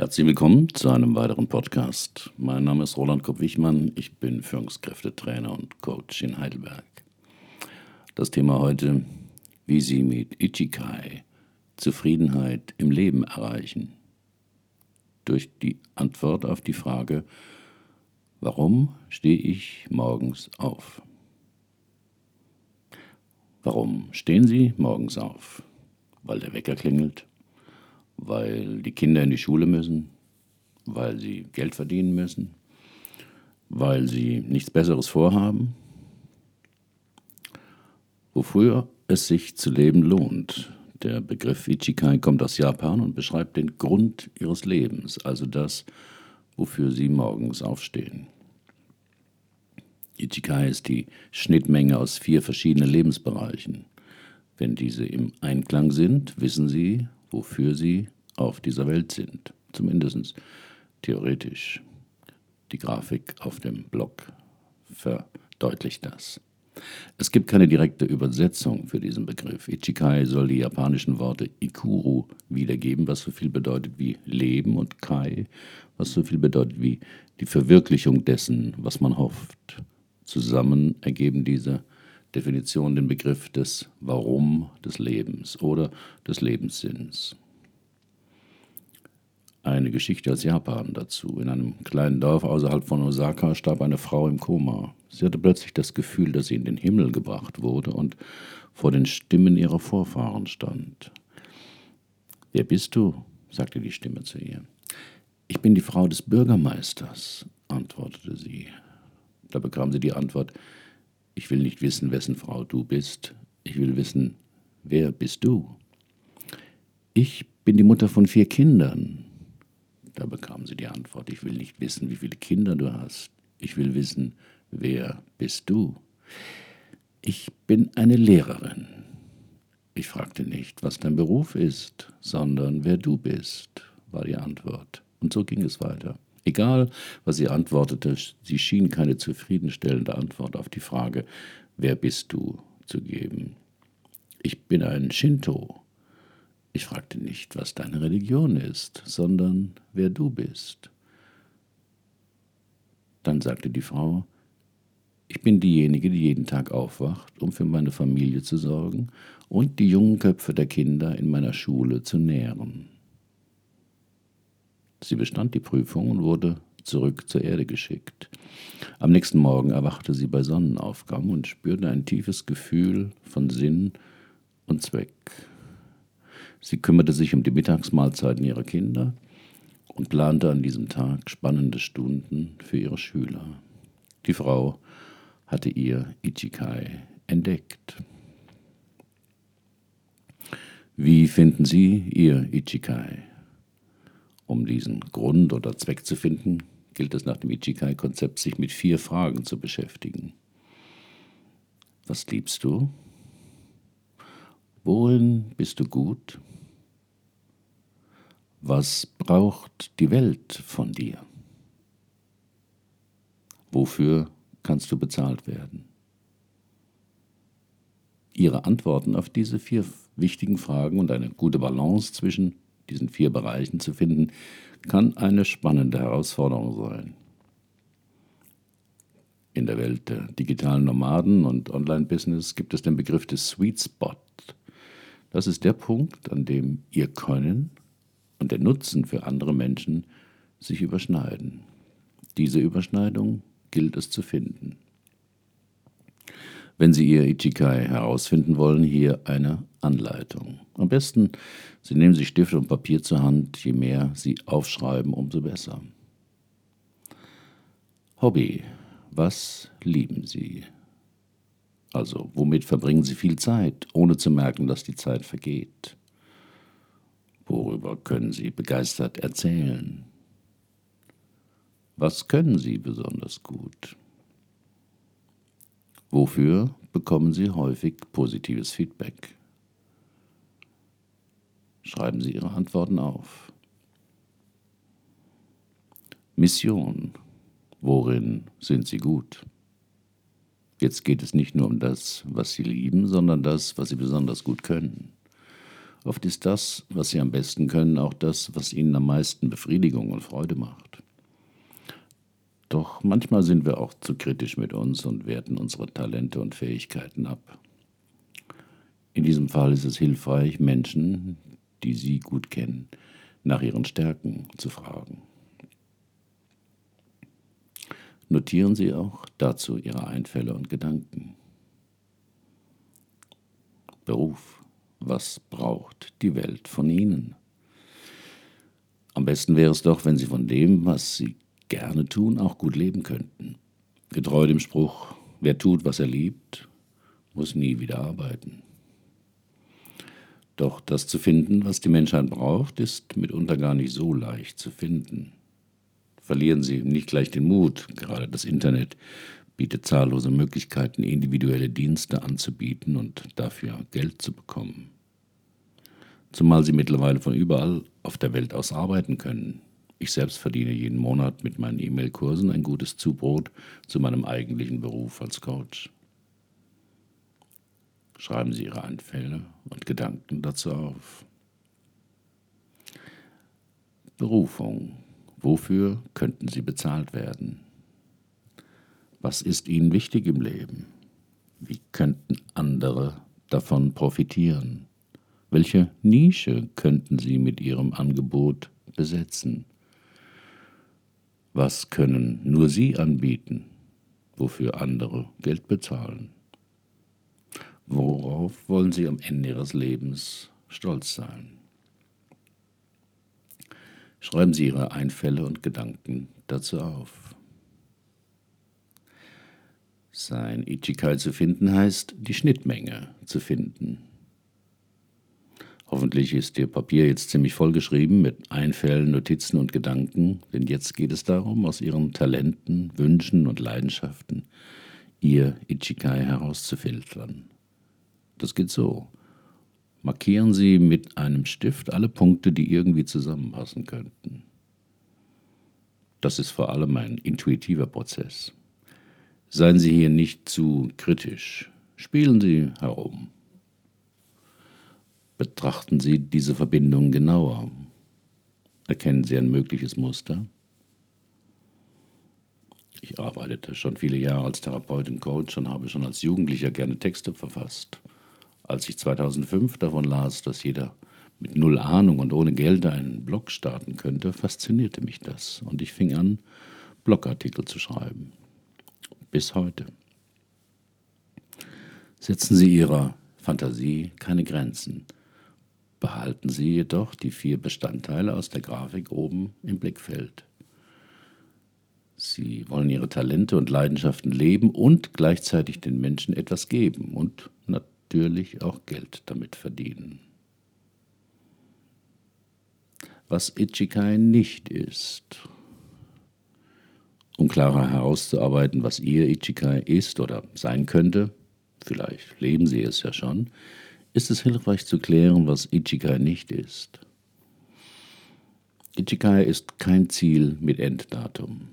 Herzlich willkommen zu einem weiteren Podcast. Mein Name ist Roland Kopp-Wichmann. Ich bin Führungskräftetrainer und Coach in Heidelberg. Das Thema heute, wie Sie mit Ichikai Zufriedenheit im Leben erreichen. Durch die Antwort auf die Frage, warum stehe ich morgens auf? Warum stehen Sie morgens auf? Weil der Wecker klingelt? Weil die Kinder in die Schule müssen, weil sie Geld verdienen müssen, weil sie nichts Besseres vorhaben, wofür es sich zu leben lohnt. Der Begriff Ichikai kommt aus Japan und beschreibt den Grund ihres Lebens, also das, wofür sie morgens aufstehen. Ichikai ist die Schnittmenge aus vier verschiedenen Lebensbereichen. Wenn diese im Einklang sind, wissen Sie, wofür sie auf dieser Welt sind. Zumindest theoretisch. Die Grafik auf dem Blog verdeutlicht das. Es gibt keine direkte Übersetzung für diesen Begriff. Ichikai soll die japanischen Worte Ikuru wiedergeben, was so viel bedeutet wie Leben, und Kai, was so viel bedeutet wie die Verwirklichung dessen, was man hofft. Zusammen ergeben diese Definitionen den Begriff des Warum des Lebens oder des Lebenssinns eine Geschichte aus Japan dazu. In einem kleinen Dorf außerhalb von Osaka starb eine Frau im Koma. Sie hatte plötzlich das Gefühl, dass sie in den Himmel gebracht wurde und vor den Stimmen ihrer Vorfahren stand. Wer bist du? sagte die Stimme zu ihr. Ich bin die Frau des Bürgermeisters, antwortete sie. Da bekam sie die Antwort, ich will nicht wissen, wessen Frau du bist, ich will wissen, wer bist du? Ich bin die Mutter von vier Kindern, da bekam sie die Antwort, ich will nicht wissen, wie viele Kinder du hast. Ich will wissen, wer bist du? Ich bin eine Lehrerin. Ich fragte nicht, was dein Beruf ist, sondern wer du bist, war die Antwort. Und so ging es weiter. Egal, was sie antwortete, sie schien keine zufriedenstellende Antwort auf die Frage, wer bist du, zu geben. Ich bin ein Shinto, ich fragte nicht, was deine Religion ist, sondern wer du bist. Dann sagte die Frau, ich bin diejenige, die jeden Tag aufwacht, um für meine Familie zu sorgen und die jungen Köpfe der Kinder in meiner Schule zu nähren. Sie bestand die Prüfung und wurde zurück zur Erde geschickt. Am nächsten Morgen erwachte sie bei Sonnenaufgang und spürte ein tiefes Gefühl von Sinn und Zweck. Sie kümmerte sich um die Mittagsmahlzeiten ihrer Kinder und plante an diesem Tag spannende Stunden für ihre Schüler. Die Frau hatte ihr Ichikai entdeckt. Wie finden Sie Ihr Ichikai? Um diesen Grund oder Zweck zu finden, gilt es nach dem Ichikai-Konzept, sich mit vier Fragen zu beschäftigen. Was liebst du? Worin bist du gut? Was braucht die Welt von dir? Wofür kannst du bezahlt werden? Ihre Antworten auf diese vier wichtigen Fragen und eine gute Balance zwischen diesen vier Bereichen zu finden, kann eine spannende Herausforderung sein. In der Welt der digitalen Nomaden und Online-Business gibt es den Begriff des Sweet Spot. Das ist der Punkt, an dem Ihr Können und der Nutzen für andere Menschen sich überschneiden. Diese Überschneidung gilt es zu finden. Wenn Sie Ihr Ichikai herausfinden wollen, hier eine Anleitung. Am besten, Sie nehmen sich Stift und Papier zur Hand, je mehr Sie aufschreiben, umso besser. Hobby. Was lieben Sie? Also, womit verbringen Sie viel Zeit, ohne zu merken, dass die Zeit vergeht? Worüber können Sie begeistert erzählen? Was können Sie besonders gut? Wofür bekommen Sie häufig positives Feedback? Schreiben Sie Ihre Antworten auf. Mission. Worin sind Sie gut? Jetzt geht es nicht nur um das, was Sie lieben, sondern das, was Sie besonders gut können. Oft ist das, was sie am besten können, auch das, was ihnen am meisten Befriedigung und Freude macht. Doch manchmal sind wir auch zu kritisch mit uns und werten unsere Talente und Fähigkeiten ab. In diesem Fall ist es hilfreich, Menschen, die Sie gut kennen, nach ihren Stärken zu fragen. Notieren Sie auch dazu Ihre Einfälle und Gedanken. Beruf. Was braucht die Welt von Ihnen? Am besten wäre es doch, wenn Sie von dem, was Sie gerne tun, auch gut leben könnten. Getreu dem Spruch, wer tut, was er liebt, muss nie wieder arbeiten. Doch das zu finden, was die Menschheit braucht, ist mitunter gar nicht so leicht zu finden. Verlieren Sie nicht gleich den Mut, gerade das Internet bietet zahllose Möglichkeiten, individuelle Dienste anzubieten und dafür Geld zu bekommen. Zumal Sie mittlerweile von überall auf der Welt aus arbeiten können. Ich selbst verdiene jeden Monat mit meinen E-Mail-Kursen ein gutes Zubrot zu meinem eigentlichen Beruf als Coach. Schreiben Sie Ihre Einfälle und Gedanken dazu auf. Berufung. Wofür könnten Sie bezahlt werden? Was ist Ihnen wichtig im Leben? Wie könnten andere davon profitieren? Welche Nische könnten Sie mit Ihrem Angebot besetzen? Was können nur Sie anbieten, wofür andere Geld bezahlen? Worauf wollen Sie am Ende Ihres Lebens stolz sein? Schreiben Sie Ihre Einfälle und Gedanken dazu auf. Sein Ichikai zu finden heißt, die Schnittmenge zu finden. Hoffentlich ist Ihr Papier jetzt ziemlich vollgeschrieben mit Einfällen, Notizen und Gedanken, denn jetzt geht es darum, aus Ihren Talenten, Wünschen und Leidenschaften Ihr Ichikai herauszufiltern. Das geht so. Markieren Sie mit einem Stift alle Punkte, die irgendwie zusammenpassen könnten. Das ist vor allem ein intuitiver Prozess. Seien Sie hier nicht zu kritisch. Spielen Sie herum. Betrachten Sie diese Verbindung genauer. Erkennen Sie ein mögliches Muster. Ich arbeitete schon viele Jahre als Therapeut und Coach und habe schon als Jugendlicher gerne Texte verfasst. Als ich 2005 davon las, dass jeder mit null Ahnung und ohne Geld einen Blog starten könnte, faszinierte mich das und ich fing an, Blogartikel zu schreiben. Bis heute. Setzen Sie Ihrer Fantasie keine Grenzen. Behalten Sie jedoch die vier Bestandteile aus der Grafik oben im Blickfeld. Sie wollen Ihre Talente und Leidenschaften leben und gleichzeitig den Menschen etwas geben und natürlich auch Geld damit verdienen. Was Ichikai nicht ist, um klarer herauszuarbeiten, was ihr Ichikai ist oder sein könnte, vielleicht leben sie es ja schon, ist es hilfreich zu klären, was Ichikai nicht ist. Ichikai ist kein Ziel mit Enddatum.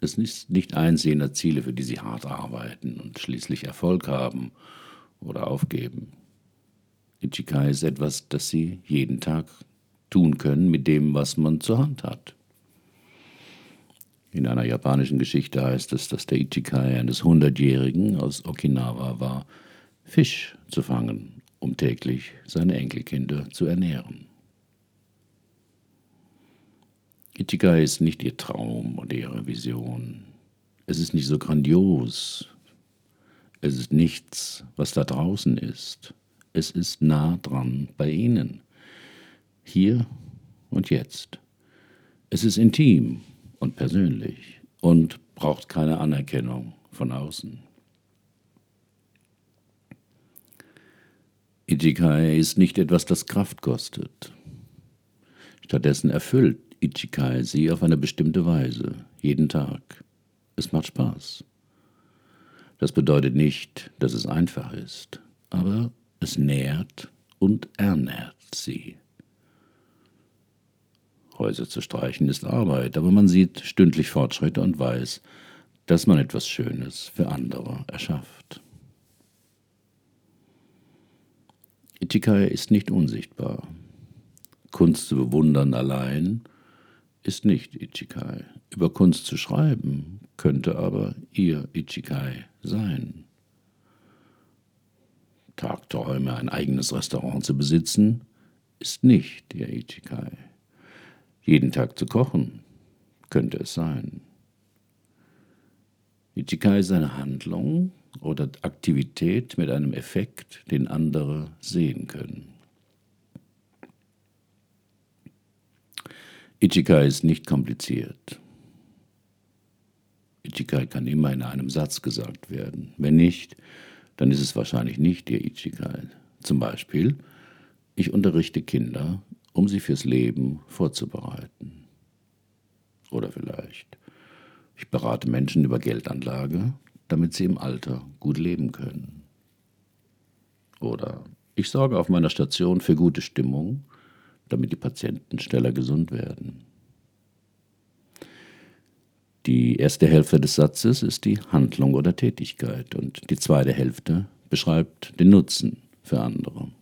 Es ist nicht eins jener Ziele, für die sie hart arbeiten und schließlich Erfolg haben oder aufgeben. Ichikai ist etwas, das Sie jeden Tag tun können mit dem, was man zur Hand hat. In einer japanischen Geschichte heißt es, dass der Ichikai eines Hundertjährigen aus Okinawa war, Fisch zu fangen, um täglich seine Enkelkinder zu ernähren. Ichikai ist nicht ihr Traum oder ihre Vision. Es ist nicht so grandios es ist nichts, was da draußen ist. Es ist nah dran bei Ihnen. Hier und jetzt. Es ist intim und persönlich und braucht keine Anerkennung von außen. Ichikai ist nicht etwas, das Kraft kostet. Stattdessen erfüllt Ichikai sie auf eine bestimmte Weise, jeden Tag. Es macht Spaß. Das bedeutet nicht, dass es einfach ist, aber es nährt und ernährt sie. Häuser zu streichen ist Arbeit, aber man sieht stündlich Fortschritte und weiß, dass man etwas Schönes für andere erschafft. Ichikai ist nicht unsichtbar. Kunst zu bewundern allein ist nicht Ichikai. Über Kunst zu schreiben könnte aber ihr Ichikai sein. Tagträume, ein eigenes Restaurant zu besitzen, ist nicht ihr Ichikai. Jeden Tag zu kochen könnte es sein. Ichikai ist eine Handlung oder Aktivität mit einem Effekt, den andere sehen können. Ichikai ist nicht kompliziert. Ichikai kann immer in einem Satz gesagt werden. Wenn nicht, dann ist es wahrscheinlich nicht Ihr Ichikai. Zum Beispiel, ich unterrichte Kinder, um sie fürs Leben vorzubereiten. Oder vielleicht, ich berate Menschen über Geldanlage, damit sie im Alter gut leben können. Oder ich sorge auf meiner Station für gute Stimmung, damit die Patienten schneller gesund werden. Die erste Hälfte des Satzes ist die Handlung oder Tätigkeit und die zweite Hälfte beschreibt den Nutzen für andere.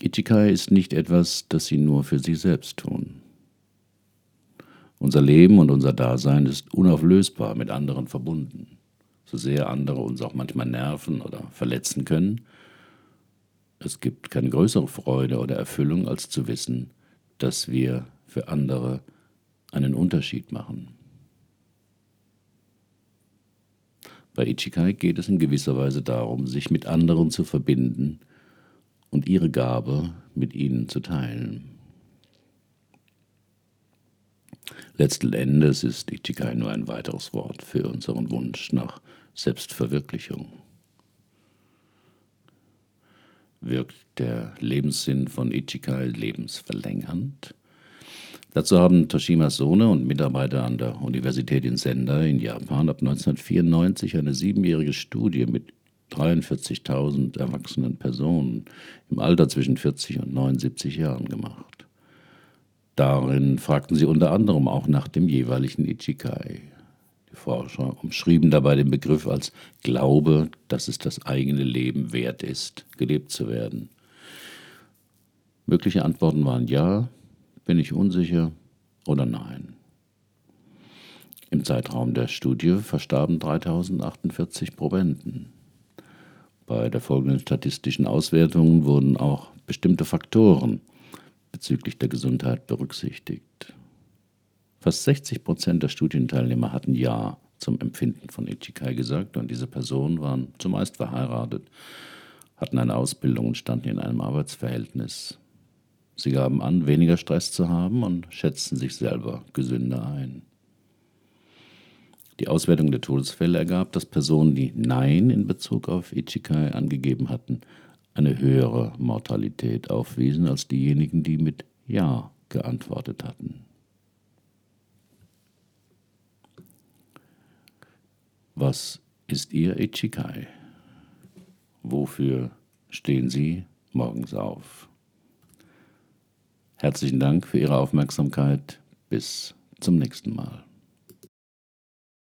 Ichikai ist nicht etwas, das sie nur für sich selbst tun. Unser Leben und unser Dasein ist unauflösbar mit anderen verbunden. So sehr andere uns auch manchmal nerven oder verletzen können, es gibt keine größere Freude oder Erfüllung, als zu wissen, dass wir für andere einen Unterschied machen. Bei Ichikai geht es in gewisser Weise darum, sich mit anderen zu verbinden und ihre Gabe mit ihnen zu teilen. Letzten Endes ist Ichikai nur ein weiteres Wort für unseren Wunsch nach Selbstverwirklichung. Wirkt der Lebenssinn von Ichikai lebensverlängernd? Dazu haben Toshimas Sohn und Mitarbeiter an der Universität in Sendai in Japan ab 1994 eine siebenjährige Studie mit 43.000 erwachsenen Personen im Alter zwischen 40 und 79 Jahren gemacht. Darin fragten sie unter anderem auch nach dem jeweiligen Ichikai. Die Forscher umschrieben dabei den Begriff als Glaube, dass es das eigene Leben wert ist, gelebt zu werden. Mögliche Antworten waren ja, bin ich unsicher oder nein. Im Zeitraum der Studie verstarben 3048 Probanden. Bei der folgenden statistischen Auswertung wurden auch bestimmte Faktoren bezüglich der Gesundheit berücksichtigt. Fast 60 Prozent der Studienteilnehmer hatten Ja zum Empfinden von Ichikai gesagt und diese Personen waren zumeist verheiratet, hatten eine Ausbildung und standen in einem Arbeitsverhältnis. Sie gaben an, weniger Stress zu haben und schätzten sich selber gesünder ein. Die Auswertung der Todesfälle ergab, dass Personen, die Nein in Bezug auf Ichikai angegeben hatten, eine höhere Mortalität aufwiesen als diejenigen, die mit Ja geantwortet hatten. Was ist Ihr Ichikai? Wofür stehen Sie morgens auf? Herzlichen Dank für Ihre Aufmerksamkeit. Bis zum nächsten Mal.